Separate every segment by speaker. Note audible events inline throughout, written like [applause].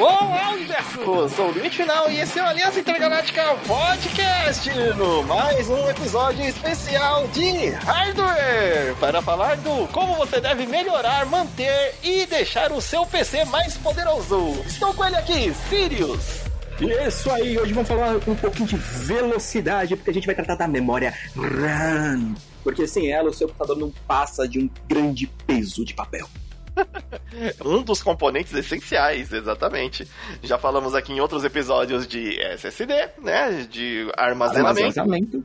Speaker 1: Olá, universo! Sou o Limite Final e esse é o Aliança Intergaláctica Podcast, no mais um episódio especial de hardware, para falar do como você deve melhorar, manter e deixar o seu PC mais poderoso. Estou com ele aqui, Sirius.
Speaker 2: Isso aí, hoje vamos falar um pouquinho de velocidade, porque a gente vai tratar da memória RAM. Porque sem ela, o seu computador não passa de um grande peso de papel. [laughs]
Speaker 1: um dos componentes essenciais, exatamente. Já falamos aqui em outros episódios de SSD, né? De armazenamento. armazenamento.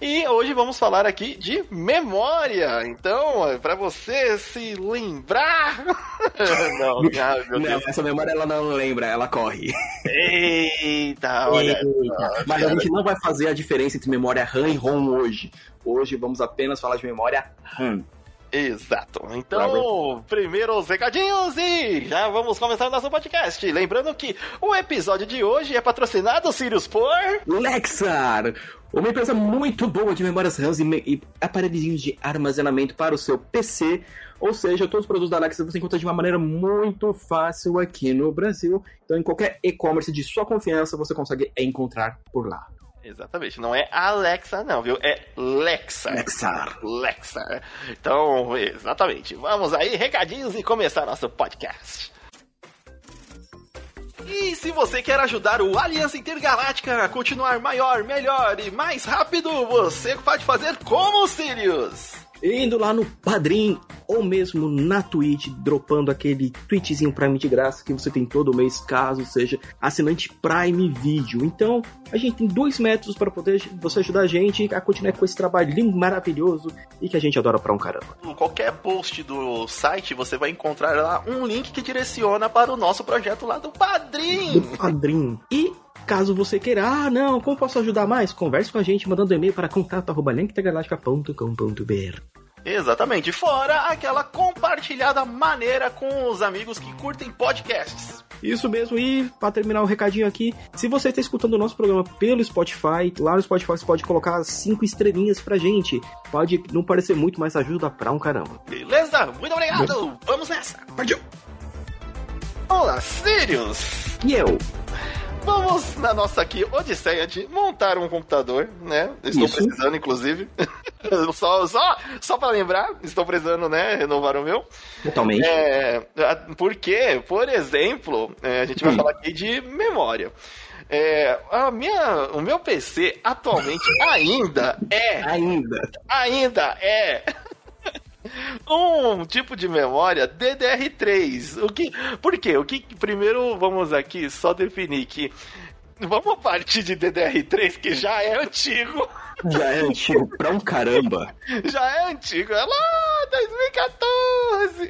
Speaker 1: E hoje vamos falar aqui de memória. Então, para você se lembrar. [laughs]
Speaker 2: não, ah, meu não, essa memória ela não lembra, ela corre.
Speaker 1: Eita, [laughs] olha. Eita.
Speaker 2: Mas a gente não vai fazer a diferença entre memória RAM e ROM hoje. Hoje vamos apenas falar de memória RAM.
Speaker 1: Exato. Então, primeiro os recadinhos e já vamos começar o nosso podcast. Lembrando que o episódio de hoje é patrocinado, Sirius, por...
Speaker 2: Lexar! Uma empresa muito boa de memórias RAM e, e aparelhinhos de armazenamento para o seu PC. Ou seja, todos os produtos da Alexa você encontra de uma maneira muito fácil aqui no Brasil. Então, em qualquer e-commerce de sua confiança, você consegue encontrar por lá.
Speaker 1: Exatamente, não é Alexa não, viu? É Lexa.
Speaker 2: Lexar.
Speaker 1: Lexa. Então, exatamente. Vamos aí, recadinhos e começar nosso podcast. E se você quer ajudar o Aliança Intergaláctica a continuar maior, melhor e mais rápido, você pode fazer como o Sirius
Speaker 2: indo lá no Padrim ou mesmo na Twitch, dropando aquele tweetzinho Prime de graça que você tem todo mês, caso seja assinante Prime Video. Então, a gente tem dois métodos para poder você ajudar a gente a continuar com esse trabalho lindo, maravilhoso e que a gente adora pra um caramba.
Speaker 1: Em qualquer post do site, você vai encontrar lá um link que direciona para o nosso projeto lá do Padrim.
Speaker 2: Do Padrim. E Caso você queira, ah, não, como posso ajudar mais? Converse com a gente mandando e-mail para contato.linktegaláctica.com.br.
Speaker 1: Exatamente, fora aquela compartilhada maneira com os amigos que curtem podcasts.
Speaker 2: Isso mesmo, e para terminar o recadinho aqui, se você está escutando o nosso programa pelo Spotify, lá no Spotify você pode colocar cinco estrelinhas pra gente. Pode não parecer muito, mas ajuda pra um caramba.
Speaker 1: Beleza? Muito obrigado! Vamos nessa! Partiu! Olá, Sirius!
Speaker 2: E eu?
Speaker 1: Vamos na nossa aqui odisseia de montar um computador, né? Estou Isso. precisando, inclusive. [laughs] só, só, só para lembrar, estou precisando, né, renovar o meu.
Speaker 2: Totalmente.
Speaker 1: É, porque, por exemplo, é, a gente vai hum. falar aqui de memória. É, a minha, o meu PC atualmente [laughs] ainda é.
Speaker 2: Ainda.
Speaker 1: Ainda é um tipo de memória DDR3. O que, por quê? O que primeiro vamos aqui só definir que vamos partir de DDR3 que já é antigo.
Speaker 2: Já é antigo pra um caramba.
Speaker 1: Já é antigo. É lá 2014.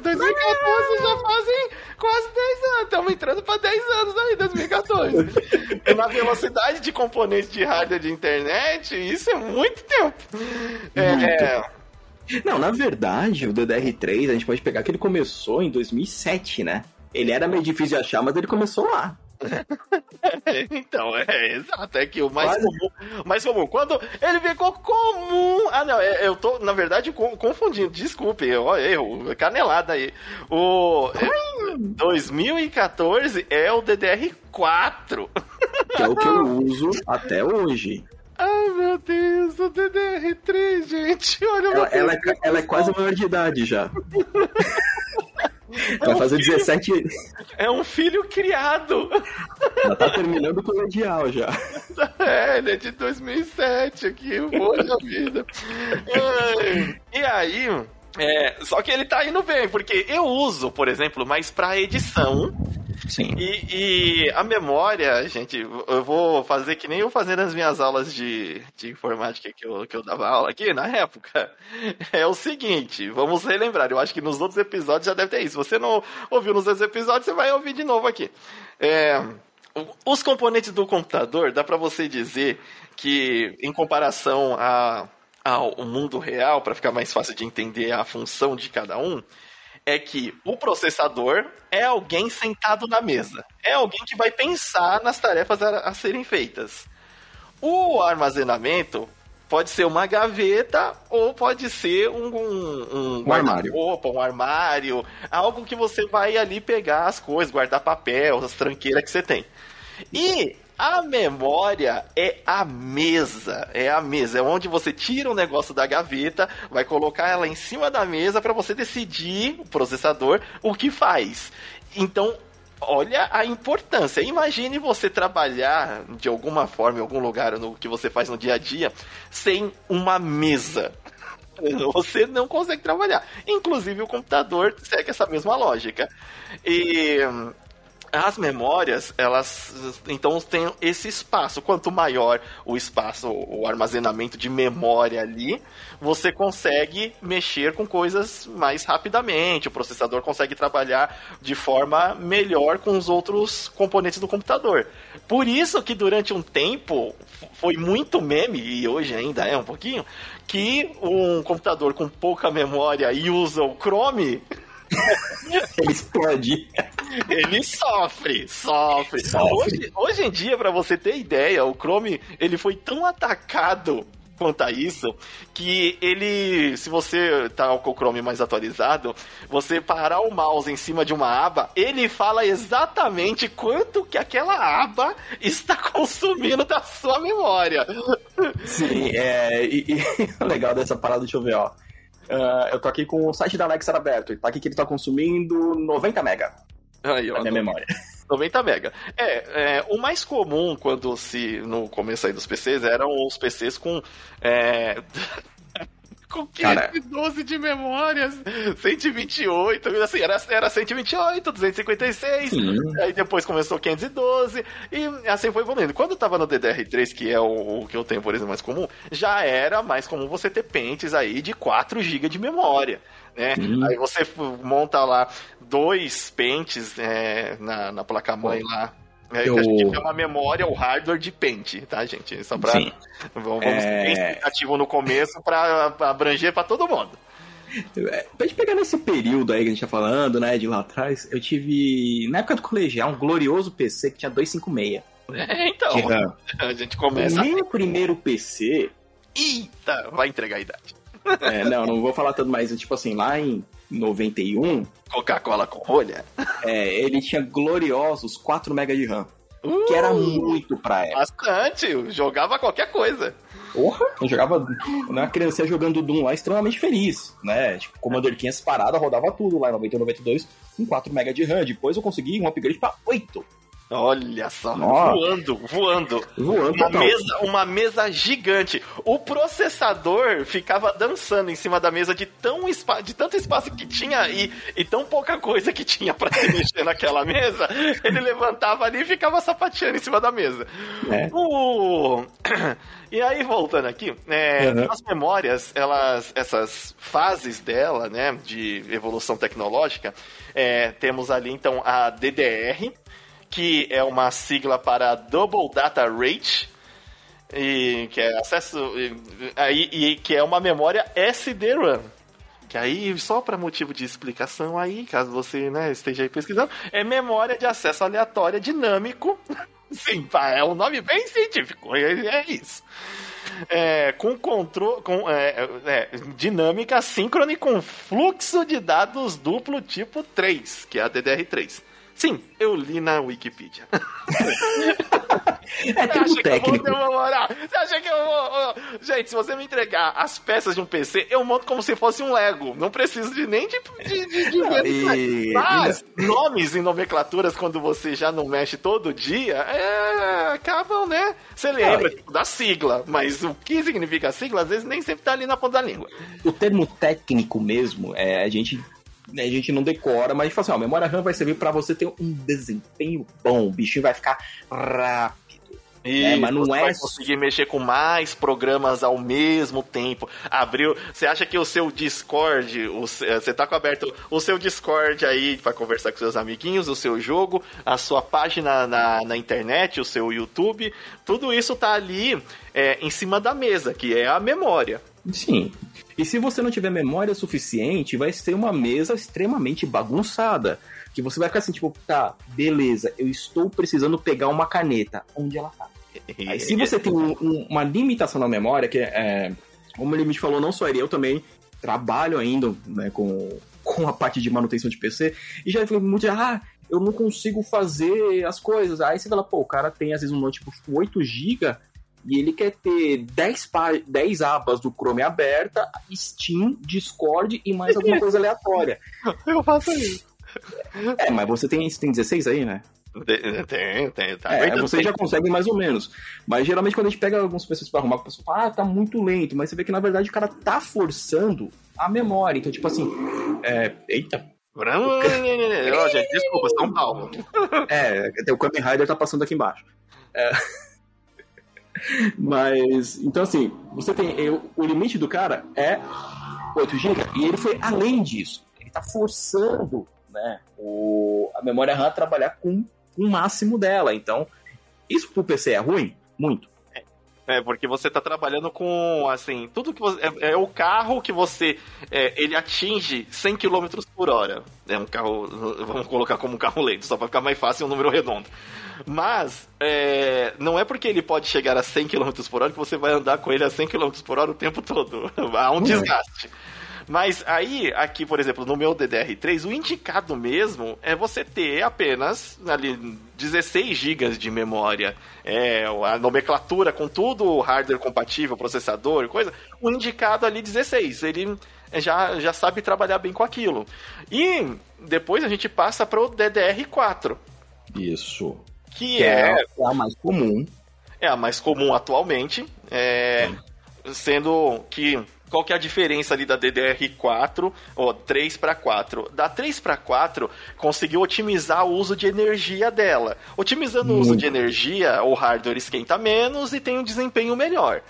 Speaker 1: 2014 [laughs] já fazem quase 10 anos. Estamos entrando para 10 anos aí, 2014. e na velocidade de componentes de hardware de internet, isso é muito tempo. É, muito. É,
Speaker 2: não, na verdade, o DDR3, a gente pode pegar que ele começou em 2007, né? Ele era meio difícil de achar, mas ele começou lá. [laughs]
Speaker 1: então, é exato. É que o mais Quase. comum. Mais comum. Quando ele ficou comum. Ah, não, é, eu tô, na verdade, confundindo. Desculpe, ó, erro. Canelada aí. O. 2014 é o DDR4.
Speaker 2: Que é o que eu [laughs] uso até hoje.
Speaker 1: Ai, meu Deus, o DDR3, gente. Olha
Speaker 2: ela, ela, é, ela é quase maior de idade já. É Vai um fazer filho, 17
Speaker 1: É um filho criado.
Speaker 2: Ela tá terminando o colegial já. [laughs]
Speaker 1: É, ele é de 2007 aqui, poxa vida. E aí, é, só que ele tá indo bem, porque eu uso, por exemplo, mais pra edição
Speaker 2: Sim.
Speaker 1: E, e, a memória, gente, eu vou fazer que nem eu fazendo as minhas aulas de, de informática que eu, que eu dava aula aqui na época. [laughs] É o seguinte, vamos relembrar. Eu acho que nos outros episódios já deve ter isso. Se você não ouviu nos outros episódios, você vai ouvir de novo aqui. É, os componentes do computador, dá para você dizer que, em comparação a, ao mundo real, para ficar mais fácil de entender a função de cada um, é que o processador é alguém sentado na mesa. É alguém que vai pensar nas tarefas a, a serem feitas. O armazenamento pode ser uma gaveta ou pode ser um, um,
Speaker 2: um armário.
Speaker 1: Roupa, um armário, algo que você vai ali pegar as coisas, guardar papel, as tranqueiras que você tem. E a memória é a mesa, é a mesa, é onde você tira o negócio da gaveta, vai colocar ela em cima da mesa para você decidir, o processador, o que faz. Então, olha a importância. Imagine você trabalhar de alguma forma em algum lugar no que você faz no dia a dia sem uma mesa. [laughs] Você não consegue trabalhar. Inclusive o computador segue essa mesma lógica. E as memórias, elas então têm esse espaço. Quanto maior o espaço, o armazenamento de memória ali, você consegue mexer com coisas mais rapidamente. O processador consegue trabalhar de forma melhor com os outros componentes do computador. Por isso que durante um tempo foi muito meme, e hoje ainda é um pouquinho, que um computador com pouca memória e usa o Chrome [laughs]
Speaker 2: Ele explode.
Speaker 1: Ele sofre, sofre. sofre. Hoje, hoje em dia, para você ter ideia, o Chrome ele foi tão atacado quanto a isso, que ele, se você tá com o Chrome mais atualizado, você parar o mouse em cima de uma aba, ele fala exatamente quanto que aquela aba está [laughs] consumindo da sua memória.
Speaker 2: Sim, é, e, e [laughs] o legal dessa parada, deixa eu ver, ó. Uh, eu tô aqui com o site da Alexa aberto. E tá aqui que ele tá consumindo 90 mega.
Speaker 1: Aí, ó,
Speaker 2: na minha memória. [laughs]
Speaker 1: 90 mega. É, é, o mais comum quando se no começo aí dos PCs eram os PCs com é, [laughs] com 512 de memórias, 128, assim, era, era 128, 256, Sim. aí depois começou 512, e assim foi evoluindo. Quando tava no DDR3, que é o, o, que eu tenho, por exemplo, mais comum, já era mais comum você ter pentes aí de 4 GB de memória. Né? Aí você monta lá dois pentes é, na, na placa-mãe lá é, eu... a gente chama memória, o hardware de pente, tá, gente? Só pra. Sim. Vamos é... ser bem explicativo no começo pra, pra abranger pra todo mundo.
Speaker 2: É, pra gente pegar nesse período aí que a gente tá falando, né, de lá atrás, eu tive, na época do colegial, um glorioso PC que tinha 256.
Speaker 1: É, então, a gente começa...
Speaker 2: O meu primeiro PC...
Speaker 1: Eita, vai entregar a idade.
Speaker 2: É, não, não vou falar tanto mais, tipo assim, lá em 91.
Speaker 1: Coca-Cola com rolha?
Speaker 2: É, ele tinha gloriosos 4 MB de RAM. Uh, que era muito pra época.
Speaker 1: Bastante, jogava qualquer coisa.
Speaker 2: Porra, eu jogava. Quando era criança jogando Doom lá, extremamente feliz, né? Tipo, Commander 500 parada, rodava tudo lá em 91, 92, com 4 MB de RAM. Depois eu consegui um upgrade pra 8.
Speaker 1: Olha só, voando, voando.
Speaker 2: Voando,
Speaker 1: uma mesa, uma mesa gigante. O processador ficava dançando em cima da mesa de tão espa de tanto espaço que tinha e, e tão pouca coisa que tinha para se mexer [laughs] naquela mesa. Ele levantava ali e ficava sapateando em cima da mesa. É. O... [clears throat] E aí, voltando aqui, é, uhum. as memórias, elas, essas fases dela, né, de evolução tecnológica, é, temos ali então a DDR, que é uma sigla para Double Data Rate, e que é acesso e, aí e que é uma memória SD-RAM. Que aí, só para motivo de explicação aí, caso você né, esteja aí pesquisando, é memória de acesso aleatória dinâmico. [laughs] Sim, é um nome bem científico, é, é isso. É, com controle com é, é, dinâmica síncrona e com fluxo de dados duplo tipo 3, que é a DDR3. Sim, eu li na Wikipedia. [laughs]
Speaker 2: é tudo técnico.
Speaker 1: Você acha que eu vou. Gente, se você me entregar as peças de um PC, eu monto como se fosse um Lego. Não preciso de nem de, de, de, de ver. E... Mas nomes e nomenclaturas, quando você já não mexe todo dia, é... acabam, né? Você lembra tipo, da sigla, mas o que significa a sigla, às vezes nem sempre tá ali na ponta da língua.
Speaker 2: O termo técnico mesmo, é, a gente né, a gente não decora, mas a gente fala assim, ó, a memória RAM vai servir para você ter um desempenho bom, o bichinho vai ficar rápido.
Speaker 1: E é, mas não você é... vai conseguir mexer com mais programas ao mesmo tempo. Abriu. Você acha que o seu Discord, o, você tá com aberto o seu Discord aí para conversar com seus amiguinhos, o seu jogo, a sua página na, na internet, o seu YouTube, tudo isso tá ali é, em cima da mesa, que é a memória.
Speaker 2: Sim. E se você não tiver memória suficiente, vai ser uma mesa extremamente bagunçada. Que você vai ficar assim, tipo, tá, beleza, eu estou precisando pegar uma caneta. Onde ela tá? [laughs] Aí, se você tem um, um, uma limitação na memória, que é, como ele me falou, não só ele, eu também trabalho ainda né, com, com a parte de manutenção de PC, e já foi muito, ah, eu não consigo fazer as coisas. Aí você fala, pô, o cara tem às vezes um notebook com 8 GB e ele quer ter 10, 10 abas do Chrome aberta, Steam, Discord e mais alguma coisa aleatória. [laughs]
Speaker 1: Eu faço isso.
Speaker 2: É, mas você tem, você tem 16 aí, né?
Speaker 1: Tem, tem, tá.
Speaker 2: É, você já consegue mais ou menos. Mas geralmente quando a gente pega algumas pessoas para arrumar, o pessoal fala, ah, tá muito lento, mas você vê que na verdade o cara tá forçando a memória. Então, tipo assim, é... eita.
Speaker 1: Oh, [laughs] gente, desculpa, São Paulo.
Speaker 2: É, o Kamen Rider tá passando aqui embaixo. É... [laughs] Mas, então assim, você tem. O limite do cara é 8 GB e ele foi além disso. Ele tá forçando né, o, a memória RAM a trabalhar com o máximo dela. Então, isso pro PC é ruim? Muito.
Speaker 1: É, porque você está trabalhando com, assim, tudo que você. É, é o carro que você. É, ele atinge 100 km por hora. É um carro. [laughs] Vamos colocar como um carro lento, só para ficar mais fácil um número redondo. Mas, é, não é porque ele pode chegar a 100 km por hora que você vai andar com ele a 100 km por hora o tempo todo. [laughs] Há um desgaste. Mas aí, aqui, por exemplo, no meu DDR3, o indicado mesmo é você ter apenas ali 16 GB de memória. É, a nomenclatura com tudo, hardware compatível, processador e coisa, o indicado ali 16. Ele já, já sabe trabalhar bem com aquilo. E depois a gente passa para o DDR4.
Speaker 2: Isso.
Speaker 1: Que, que é, é,
Speaker 2: a mais comum.
Speaker 1: É a mais comum atualmente. É, sendo que qual que é a diferença ali da DDR4 ou 3 para 4? Da 3 para 4 conseguiu otimizar o uso de energia dela. Otimizando Muito. o uso de energia, o hardware esquenta menos e tem um desempenho melhor.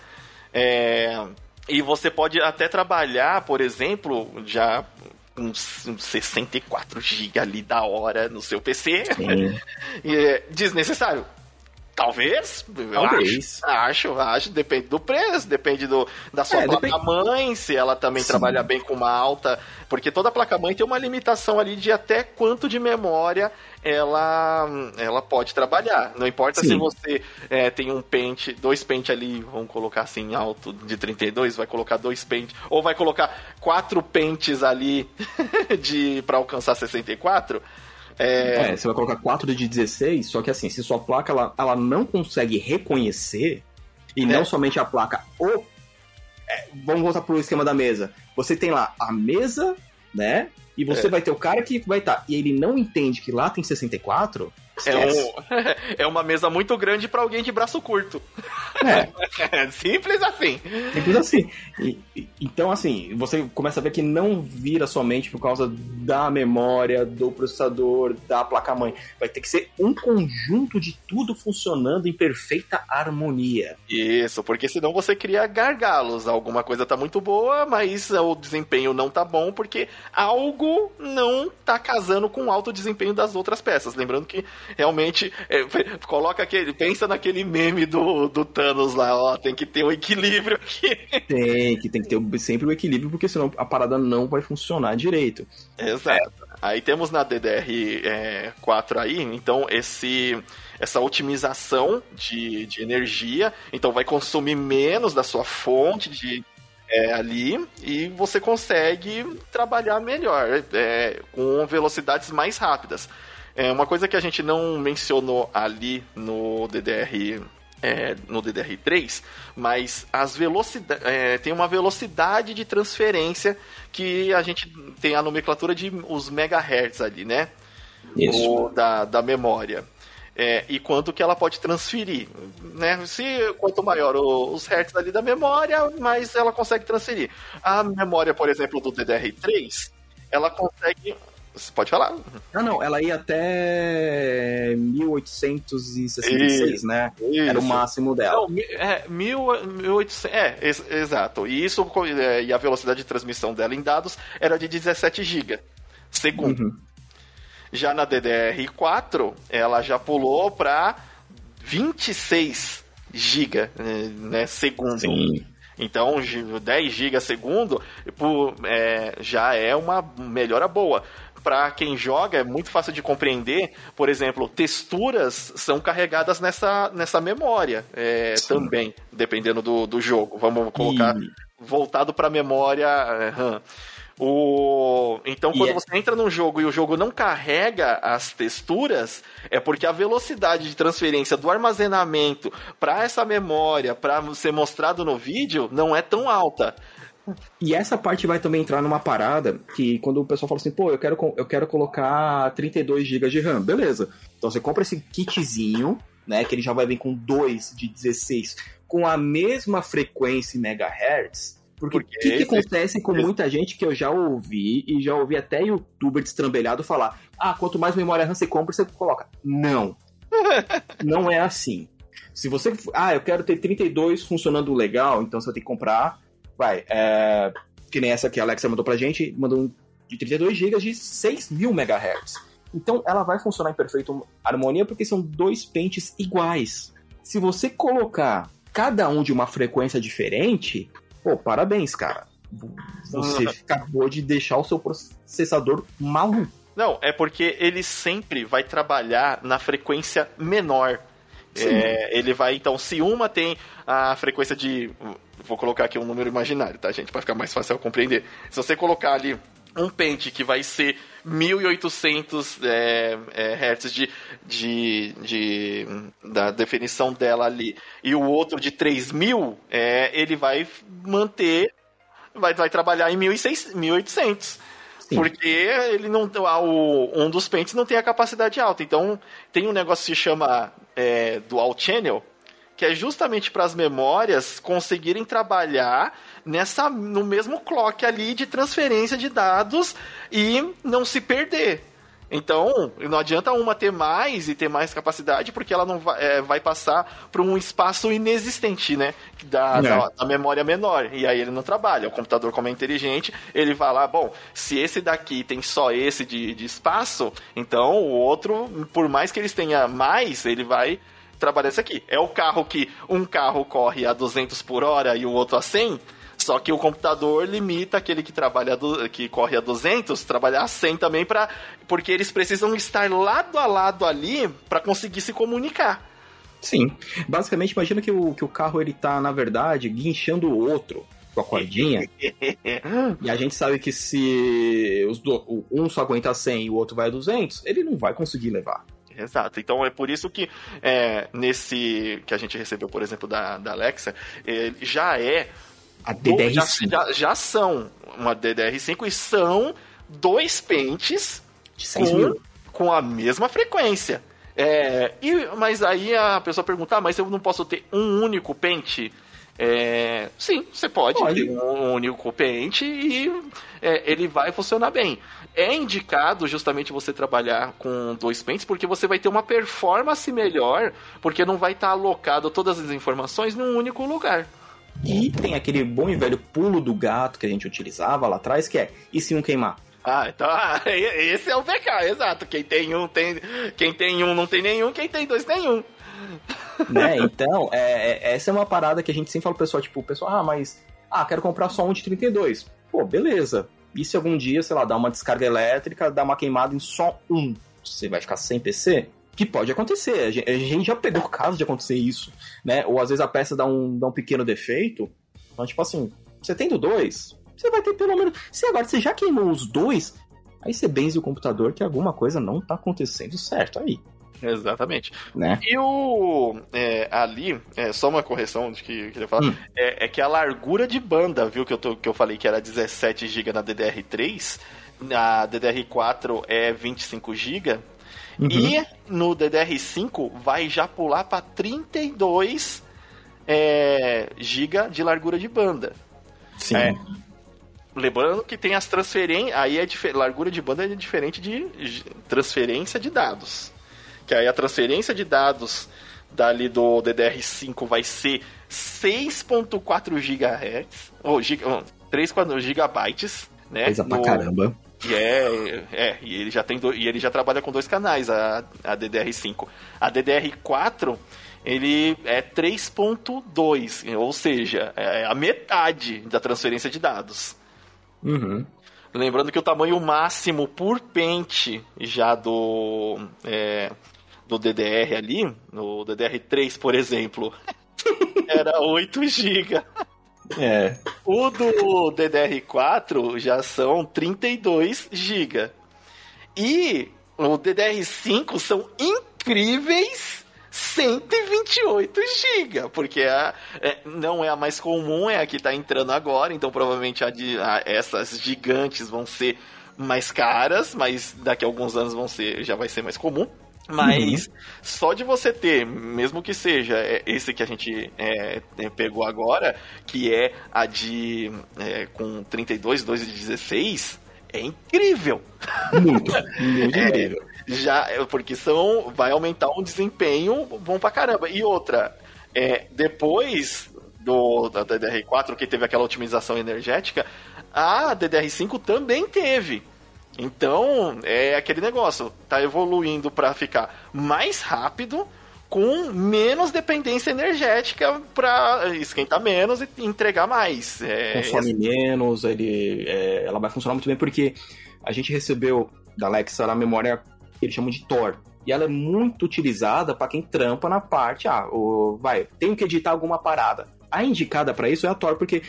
Speaker 1: É... E você pode até trabalhar, por exemplo, já uns, 64 GB ali da hora no seu PC. [laughs] é desnecessário. Talvez. Talvez. Acho, acho, acho, Depende do preço, depende do, da sua é, placa-mãe, se ela também Sim. trabalha bem com uma alta. Porque toda placa-mãe tem uma limitação ali de até quanto de memória ela, ela pode trabalhar. Não importa Sim. se você é, tem um pente, dois pente ali, vamos colocar assim, alto de 32, vai colocar dois pentes, ou vai colocar quatro pentes ali [laughs] de para alcançar 64
Speaker 2: é... é... você vai colocar 4 de 16, só que assim, se sua placa ela, ela não consegue reconhecer, e é. não somente a placa, o. É, vamos voltar pro esquema da mesa. Você tem lá a mesa, né? E você é. vai ter o cara que vai estar. Tá, e ele não entende que lá tem 64.
Speaker 1: É, um, [laughs] é uma mesa muito grande para alguém de braço curto. É. [laughs] Simples assim.
Speaker 2: Simples assim. E, então, assim, você começa a ver que não vira somente por causa da memória, do processador, da placa-mãe. Vai ter que ser um conjunto de tudo funcionando em perfeita harmonia.
Speaker 1: Isso, porque senão você cria gargalos. Alguma coisa tá muito boa, mas o desempenho não tá bom porque algo não tá casando com o alto desempenho das outras peças. Lembrando que realmente é, coloca aquele. Pensa naquele meme do, do Thanos lá, ó. Tem que ter um equilíbrio aqui. [laughs]
Speaker 2: Tem, que tem que ter sempre o um equilíbrio, porque senão a parada não vai funcionar direito.
Speaker 1: Exato. Aí temos na DDR4 é, aí, então, esse essa otimização de, de energia, então vai consumir menos da sua fonte de, é, ali e você consegue trabalhar melhor, é, com velocidades mais rápidas. É, uma coisa que a gente não mencionou ali no DDR é, no DDR3, mas as velocidades é, tem uma velocidade de transferência que a gente tem a nomenclatura de os megahertz ali, né? Isso. O, da, da memória. É, e quanto que ela pode transferir, né? Se quanto maior o, os hertz ali da memória, mais ela consegue transferir. A memória, por exemplo, do DDR3, ela consegue você pode falar.
Speaker 2: Não, não, ela ia até 1866, isso, né? Isso. Era o máximo dela. Não,
Speaker 1: é, 1800, é, ex, exato. E isso, é, e a velocidade de transmissão dela em dados era de 17 GB segundo. Uhum. Já na DDR4, ela já pulou para 26 GB né, segundo. Sim. Então, 10 GB segundo é, já é uma melhora boa para quem joga é muito fácil de compreender. Por exemplo, texturas são carregadas nessa, nessa memória é, também, dependendo do, do jogo. Vamos colocar e... voltado para a memória RAM. O... Então, quando é... você entra num jogo e o jogo não carrega as texturas, é porque a velocidade de transferência do armazenamento para essa memória, para ser mostrado no vídeo, não é tão alta.
Speaker 2: E essa parte vai também entrar numa parada que quando o pessoal fala assim, pô, eu quero, eu quero colocar 32 GB de RAM, beleza. Então você compra esse kitzinho, né, que ele já vai vir com 2 de 16, com a mesma frequência em megahertz, porque o que, que, acontece com muita gente que eu já ouvi, e já ouvi até youtuber destrambelhado falar: ah, quanto mais memória RAM você compra, você coloca. Não. [laughs] não é assim. Se você. Ah, eu quero ter 32 funcionando legal, então você ter que comprar. Vai, é, que nem essa que a Alexa mandou pra gente, mandou um de 32 GB de 6 mil MHz. Então ela vai funcionar em perfeita harmonia porque são dois pentes iguais. Se você colocar cada um de uma frequência diferente, Pô, parabéns, cara. Você acabou de deixar o seu processador maluco.
Speaker 1: Não, é porque ele sempre vai trabalhar na frequência menor. É, ele vai, então, se uma tem a frequência de. Vou colocar aqui um número imaginário, tá, gente? Para ficar mais fácil compreender. Se você colocar ali um pente que vai ser 1800 é, é, Hz de, de, de, da definição dela ali e o outro de 3000, é, ele vai manter, vai, vai trabalhar em 1800. Sim. Porque ele não o, um dos pentes não tem a capacidade alta. Então tem um negócio que se chama é, dual channel, que é justamente para as memórias conseguirem trabalhar nessa no mesmo clock ali de transferência de dados e não se perder. Então, não adianta uma ter mais e ter mais capacidade, porque ela não vai, é, vai passar para um espaço inexistente, né? Da, é. da, da, memória menor. E aí ele não trabalha. O computador, como é inteligente, ele vai lá, bom, se esse daqui tem só esse de, de espaço, então o outro, por mais que eles tenha mais, ele vai trabalhar isso aqui. É o carro que um carro corre a 200 por hora e o outro a 100. Só que o computador limita aquele que trabalha do, que corre a 200, trabalhar a 100 também para porque eles precisam estar lado a lado ali para conseguir se comunicar.
Speaker 2: Sim. Basicamente, imagina que o, que o carro ele tá, na verdade, guinchando o outro com a cordinha. [laughs] e a gente sabe que se os do, um só aguenta 100 e o outro vai a 200, ele não vai conseguir levar.
Speaker 1: Exato. Então é por isso que é, nesse que a gente recebeu, por exemplo, da, da Alexa, é, já é.
Speaker 2: A DDR5.
Speaker 1: Já, já, já, são uma DDR5 e são dois pentes com, com a mesma frequência. É, e, mas aí a pessoa pergunta, ah, mas eu não posso ter um único pente? É, sim, você pode, pode, ter um único pente e é, ele vai funcionar bem é indicado justamente você trabalhar com dois pentes, porque você vai ter uma performance melhor, porque não vai estar tá alocado todas as informações num único lugar.
Speaker 2: E tem aquele bom e velho pulo do gato que a gente utilizava lá atrás, que é, e se um queimar?
Speaker 1: Ah, então ah, [laughs] esse é o PK, exato. Quem tem um tem, quem tem um não tem nenhum, quem tem dois tem um. [laughs]
Speaker 2: Né? Então, é, é, essa é uma parada que a gente sempre fala pro pessoal, tipo, o pessoal, ah, mas ah, quero comprar só um de 32. Pô, beleza. E se algum dia, sei lá, dar uma descarga elétrica, dar uma queimada em só um, você vai ficar sem PC? Que pode acontecer. A gente, a gente já pegou [laughs] o caso de acontecer isso, né? Ou às vezes a peça dá um, dá um pequeno defeito. Então, tipo assim, você tendo dois, você vai ter pelo menos. Se agora você já queimou os dois, aí você benze o computador que alguma coisa não tá acontecendo certo aí.
Speaker 1: Exatamente.
Speaker 2: Né?
Speaker 1: E o. É, ali, é, só uma correção de que eu queria falar, hum. é, é, que a largura de banda, viu, que eu, tô, que eu falei que era 17 GB na DDR3, na DDR4 é 25 GB. Uhum. E no DDR5 vai já pular para 32 é, GB de largura de banda.
Speaker 2: Sim. É,
Speaker 1: lembrando que tem as transferências. Aí é largura de banda é diferente de transferência de dados que aí a transferência de dados dali do DDR5 vai ser 6.4 GHz, ou giga, 3 gigabytes, né?
Speaker 2: Coisa pra caramba.
Speaker 1: E é, é, e ele já tem do, e ele já trabalha com dois canais, a, a DDR5. A DDR4 ele é 3.2, ou seja, é a metade da transferência de dados.
Speaker 2: Uhum.
Speaker 1: Lembrando que o tamanho máximo por pente já do, é, do DDR ali, no DDR3, por exemplo, [laughs] era 8 GB.
Speaker 2: É.
Speaker 1: O do DDR4 já são 32 GB. E o DDR5 são incríveis 128 GB, porque a, é, não é a mais comum, é a que está entrando agora, então provavelmente a de, a, essas gigantes vão ser mais caras, mas daqui a alguns anos vão ser, já vai ser mais comum. Mas uhum. só de você ter, mesmo que seja é, esse que a gente é, é, pegou agora, que é a de é, com 32, 2 e 16, é incrível.
Speaker 2: Muito, [laughs] muito é, incrível.
Speaker 1: Já, porque são, vai aumentar um desempenho bom pra caramba. E outra, é, depois do, da DDR4, que teve aquela otimização energética, a DDR5 também teve. Então, é aquele negócio, tá evoluindo para ficar mais rápido, com menos dependência energética para esquentar menos e entregar mais.
Speaker 2: É, Consome é... menos, ele, é, ela vai funcionar muito bem porque a gente recebeu da Alexa a memória que eles chamam de Tor. E ela é muito utilizada para quem trampa na parte, ah, o, vai, tenho que editar alguma parada. A indicada para isso é a Tor, porque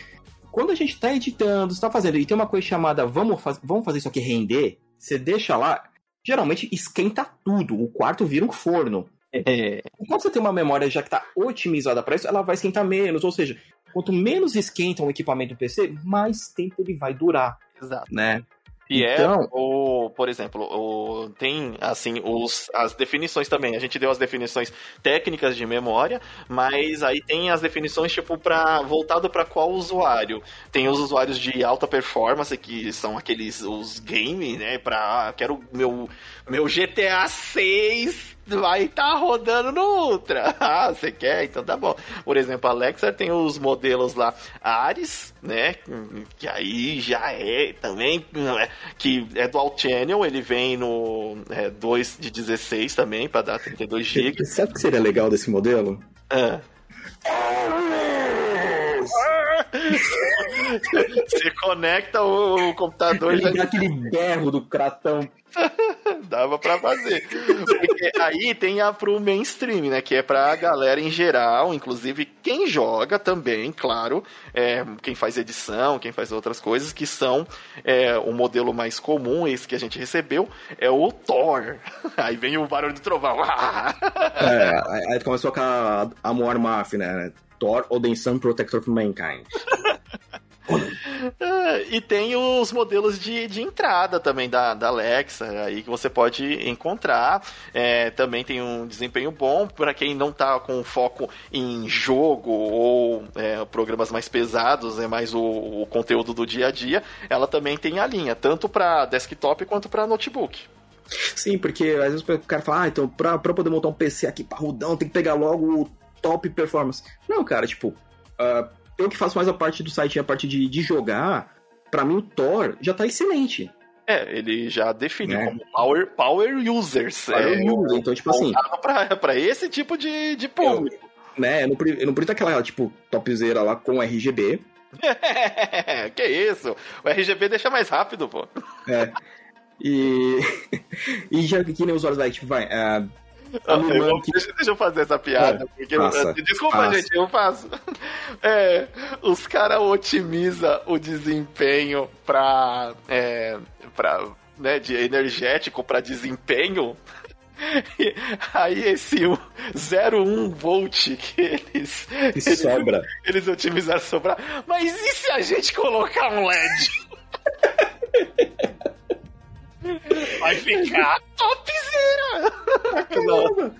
Speaker 2: quando a gente está editando, está fazendo, e tem uma coisa chamada vamos, faz, vamos fazer isso aqui render, você deixa lá, geralmente esquenta tudo, o quarto vira um forno. É. Quando você tem uma memória já que está otimizada para isso, ela vai esquentar menos, ou seja, quanto menos esquenta um equipamento do PC, mais tempo ele vai durar.
Speaker 1: Exato.
Speaker 2: Né?
Speaker 1: E é então... é, o, por exemplo, o, tem assim os, as definições também. A gente deu as definições técnicas de memória, mas aí tem as definições tipo para voltado para qual usuário. Tem os usuários de alta performance que são aqueles os game, né? Para quero meu meu GTA 6 vai estar tá rodando no Ultra. [laughs] Ah, você quer? Então tá bom. Por exemplo, a Alexa tem os modelos lá Ares, né? Que aí já é também, é, que é dual channel, ele vem no é, 2 de 16 também, para dar 32 GB.
Speaker 2: Sabe o que seria legal desse modelo?
Speaker 1: Ah. Você conecta o, computador
Speaker 2: e já... aquele berro do cratão. [laughs]
Speaker 1: Dava para fazer. Porque aí tem a pro mainstream, né? Que é pra galera em geral, inclusive quem joga também, claro. É, quem faz edição, quem faz outras coisas, que são é, o modelo mais comum, esse que a gente recebeu, é o Thor. [laughs] Aí vem o barulho do trovão. [laughs]
Speaker 2: é, aí começou com a, a Moar né? Thor, Odin Sun, Protector of Mankind. [laughs]
Speaker 1: e tem os modelos de, de entrada também da, da Alexa aí que você pode encontrar. É, também tem um desempenho bom para quem não está com foco em jogo ou é, programas mais pesados, é mais o, o, conteúdo do dia a dia. Ela também tem a linha, tanto para desktop quanto para notebook.
Speaker 2: Sim, porque às vezes o cara fala, ah, então pra, pra poder montar um PC aqui parrudão, tem que pegar logo o top performance. Não, cara, tipo, uh, eu que faço mais a parte do site e a parte de, de jogar, para mim o Thor já tá excelente.
Speaker 1: É, ele já define é. como power, power users.
Speaker 2: Power
Speaker 1: é,
Speaker 2: user, então, tipo assim.
Speaker 1: Pra, pra esse tipo de, de público.
Speaker 2: Eu, né, eu não, eu não preciso aquela, tipo, topzera lá com RGB. [laughs]
Speaker 1: que isso? O RGB deixa mais rápido, pô.
Speaker 2: É. E. [laughs] e já que nem os olhos vai, tipo, vai. Uh,
Speaker 1: eu deixa, deixa, eu fazer essa piada. É, porque, passa, desculpa, passa. gente, eu faço. [laughs] É, os caras otimizam o desempenho pra. É, pra né, de energético para desempenho. [laughs] Aí esse 0,1 volt que eles.
Speaker 2: Que sobra.
Speaker 1: Eles, [laughs] eles otimizaram sobrar. Mas e se a gente colocar um LED? Vai ficar topzera! [laughs] Não.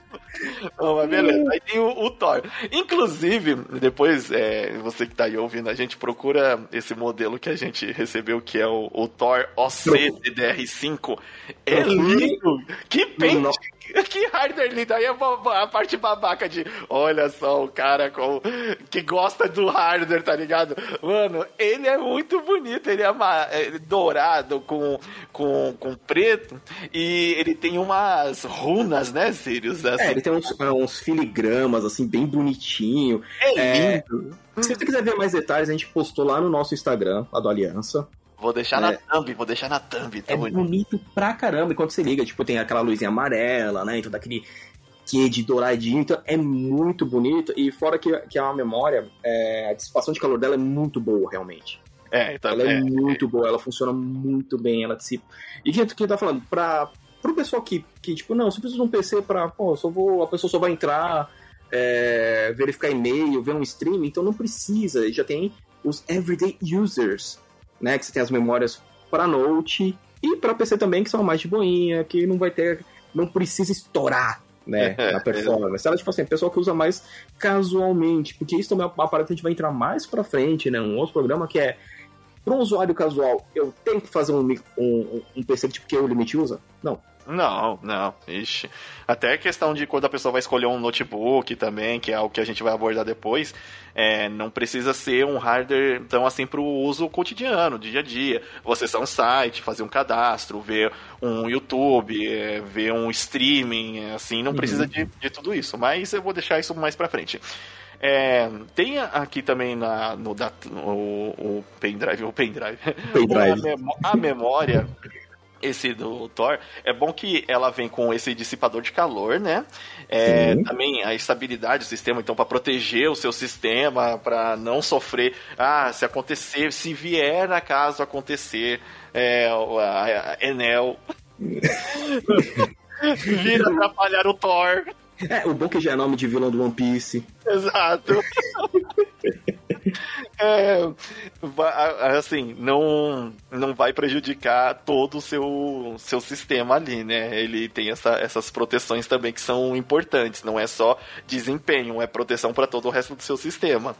Speaker 1: Não, mas beleza. Aí tem o, o Thor. Inclusive, depois, é, você que tá aí ouvindo, a gente procura esse modelo que a gente recebeu, que é o, o Thor OC DDR5. É lindo! Que pente [laughs] que hardware lindo. Aí é a parte babaca de olha só o cara com, que gosta do hardware, tá ligado? Mano, ele é muito bonito. Ele é, uma, é dourado com, com, com preto e ele tem umas runas, né, Sirius?
Speaker 2: Assim. É, ele tem uns, é, uns filigramas, assim, bem bonitinho.
Speaker 1: É lindo.
Speaker 2: É, se você quiser ver mais detalhes, a gente postou lá no nosso Instagram, lá do Aliança.
Speaker 1: Vou deixar é. na thumb, vou deixar na thumb.
Speaker 2: Tá é bonito. bonito pra caramba. E quando você liga, tipo, tem aquela luzinha amarela, né? Então daquele que de douradinho, então é muito bonito. E fora que, que é uma memória, é, a dissipação de calor dela é muito boa, realmente. É, então, ela é, é muito é. boa, ela funciona muito bem, ela dissipa. E quem, quem tá falando, pra, pro pessoal que, que, tipo, não, você precisa de um PC pra, pô, só vou, a pessoa só vai entrar, é, verificar e-mail, ver um stream, então não precisa, já tem os everyday users, né, que você tem as memórias para Note e para PC também, que são mais de boinha, que não vai ter, não precisa estourar né, [laughs] na performance. Ela, tipo assim, pessoal que usa mais casualmente, porque isso também é uma parada que a gente vai entrar mais pra frente, né, um outro programa que é para um usuário casual, eu tenho que fazer um, um, um PC tipo que o limite usa? Não.
Speaker 1: Não, não. Ixi. Até a questão de quando a pessoa vai escolher um notebook também, que é algo que a gente vai abordar depois, é, não precisa ser um hardware tão assim para o uso cotidiano, dia a dia. Você acessar um site, fazer um cadastro, ver um YouTube, é, ver um streaming, é, assim, não precisa uhum. de, de tudo isso. Mas eu vou deixar isso mais para frente. É, tem aqui também na, no, o, o pendrive, o pendrive, pendrive. [laughs] a, a memória esse do Thor, é bom que ela vem com esse dissipador de calor, né? É, também a estabilidade do sistema, então, para proteger o seu sistema, para não sofrer. Ah, se acontecer, se vier a caso acontecer, é, a, a Enel. [laughs] Vir atrapalhar o Thor.
Speaker 2: É, o bom que já é nome de vilão do One Piece.
Speaker 1: Exato. [laughs] [laughs] é, assim, não, não vai prejudicar todo o seu, seu sistema ali, né? Ele tem essa, essas proteções também que são importantes. Não é só desempenho, é proteção para todo o resto do seu sistema.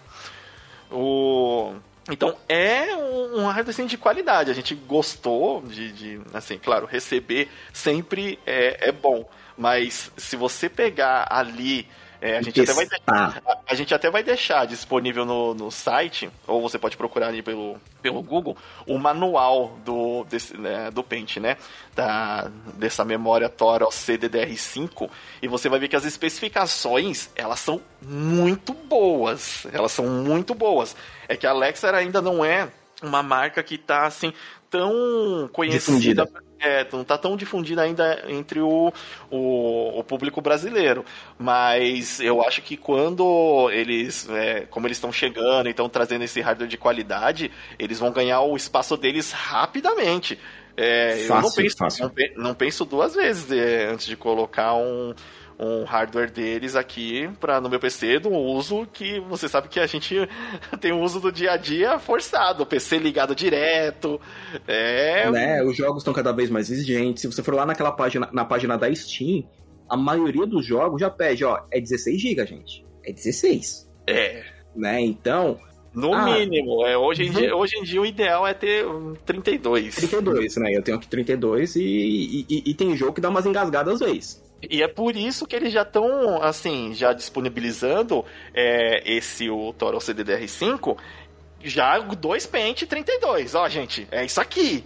Speaker 1: O... Então é um hardware assim, de qualidade. A gente gostou de, de, assim, claro, receber sempre é, é bom. Mas se você pegar ali é, a, gente até vai deixar, a, gente até vai deixar disponível no, no site, ou você pode procurar ali pelo, pelo Google, o manual do, desse, né, do Paint, né? Da, dessa memória Toro CDDR5, e você vai ver que as especificações, elas são muito boas. Elas são muito boas. É que a Alexa ainda não é uma marca que está assim tão conhecida Difundida. É, não tá tão difundida ainda entre o, o, o, público brasileiro. Mas eu acho que quando eles, é, como eles estão chegando e estão trazendo esse hardware de qualidade, eles vão ganhar o espaço deles rapidamente. É, fácil, eu não penso, não, não penso duas vezes é, antes de colocar um, um hardware deles aqui para no meu PC do uso que você sabe que a gente [laughs] tem o uso do dia a dia forçado, o PC ligado direto. É...
Speaker 2: Né, os jogos estão cada vez mais exigentes. Se você for lá naquela página, na página da Steam, a maioria dos jogos já pede, ó, é 16 GB, gente. É 16.
Speaker 1: É.
Speaker 2: Né? Então,
Speaker 1: no ah, mínimo. É, hoje, em dia, hoje em dia o ideal é ter 32.
Speaker 2: 32, né? Eu tenho aqui 32 e, e, e, e tem jogo que dá umas engasgadas às vezes.
Speaker 1: E é por isso que eles já estão, assim, já disponibilizando é, esse o Toro CDDR5 já dois pente 32. Ó, gente, é isso aqui.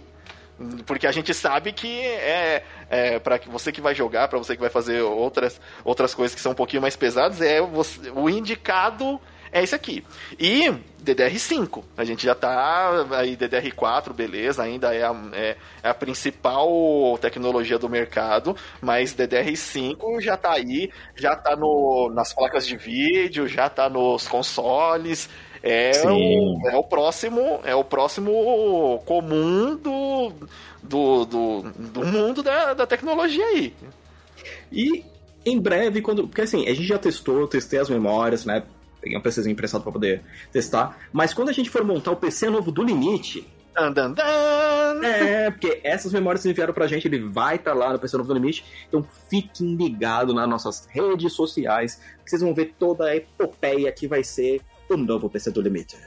Speaker 1: Porque a gente sabe que é, é para você que vai jogar, para você que vai fazer outras, outras coisas que são um pouquinho mais pesadas, é você, o indicado é esse aqui. E DDR5, a gente já tá aí DDR4, beleza, ainda é a, é, é a principal tecnologia do mercado, mas DDR5 já tá aí, já tá no, nas placas de vídeo, já tá nos consoles, é o, é o próximo é o próximo comum do, do, do, do mundo da, da tecnologia aí.
Speaker 2: E em breve, quando. Porque assim, a gente já testou, testei as memórias, né? Peguei um PCzinho emprestado para poder testar. Mas quando a gente for montar o PC novo do limite.
Speaker 1: Dan, dan, dan.
Speaker 2: É, porque essas memórias que enviaram pra gente, ele vai estar tá lá no PC Novo do Limite. Então fiquem ligados nas nossas redes sociais, que vocês vão ver toda a epopeia que vai ser o novo PC do Limite.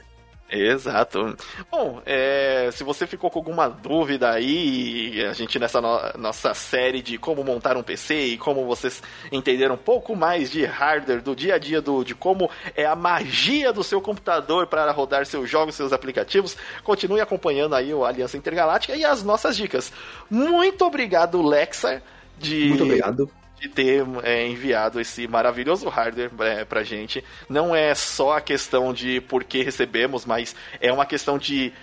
Speaker 1: Exato. Bom, é, se você ficou com alguma dúvida aí, a gente nessa no, nossa série de como montar um PC e como vocês entenderam um pouco mais de hardware, do dia a dia, do, de como é a magia do seu computador para rodar seus jogos, seus aplicativos, continue acompanhando aí o Aliança Intergaláctica e as nossas dicas. Muito obrigado, Lexa. De...
Speaker 2: Muito obrigado
Speaker 1: de ter é, enviado esse maravilhoso hardware é, pra gente. Não é só a questão de por que recebemos, mas é uma questão de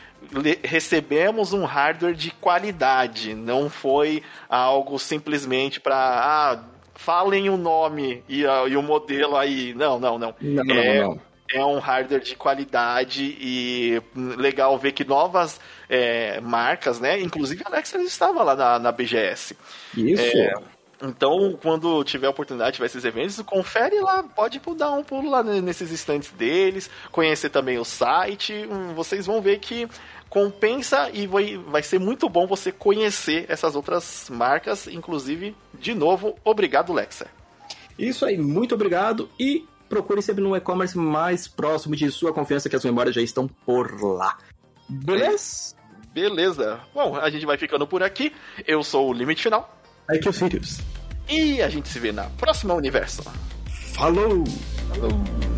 Speaker 1: recebemos um hardware de qualidade, não foi algo simplesmente para ah, falem o nome e, uh, e, o modelo aí. Não, não, não.
Speaker 2: Não,
Speaker 1: é,
Speaker 2: não, não.
Speaker 1: É um hardware de qualidade e legal ver que novas é, marcas, né? Inclusive a Alexa estava lá na, na BGS.
Speaker 2: Isso.
Speaker 1: É, então, quando tiver oportunidade, tiver esses eventos, confere lá, pode dar um pulo lá nesses estantes deles, conhecer também o site, hum, vocês vão ver que compensa e vai, vai ser muito bom você conhecer essas outras marcas, inclusive, de novo, obrigado, Lexa.
Speaker 2: Isso aí, muito obrigado e procure sempre no e-commerce mais próximo de sua confiança que as memórias já estão por lá. Beleza?
Speaker 1: Beleza. Bom, a gente vai ficando por aqui. Eu sou o Limite Final.
Speaker 2: Aqui é o Sirius.
Speaker 1: E a gente se vê na próxima universo.
Speaker 2: Falou!
Speaker 1: Falou!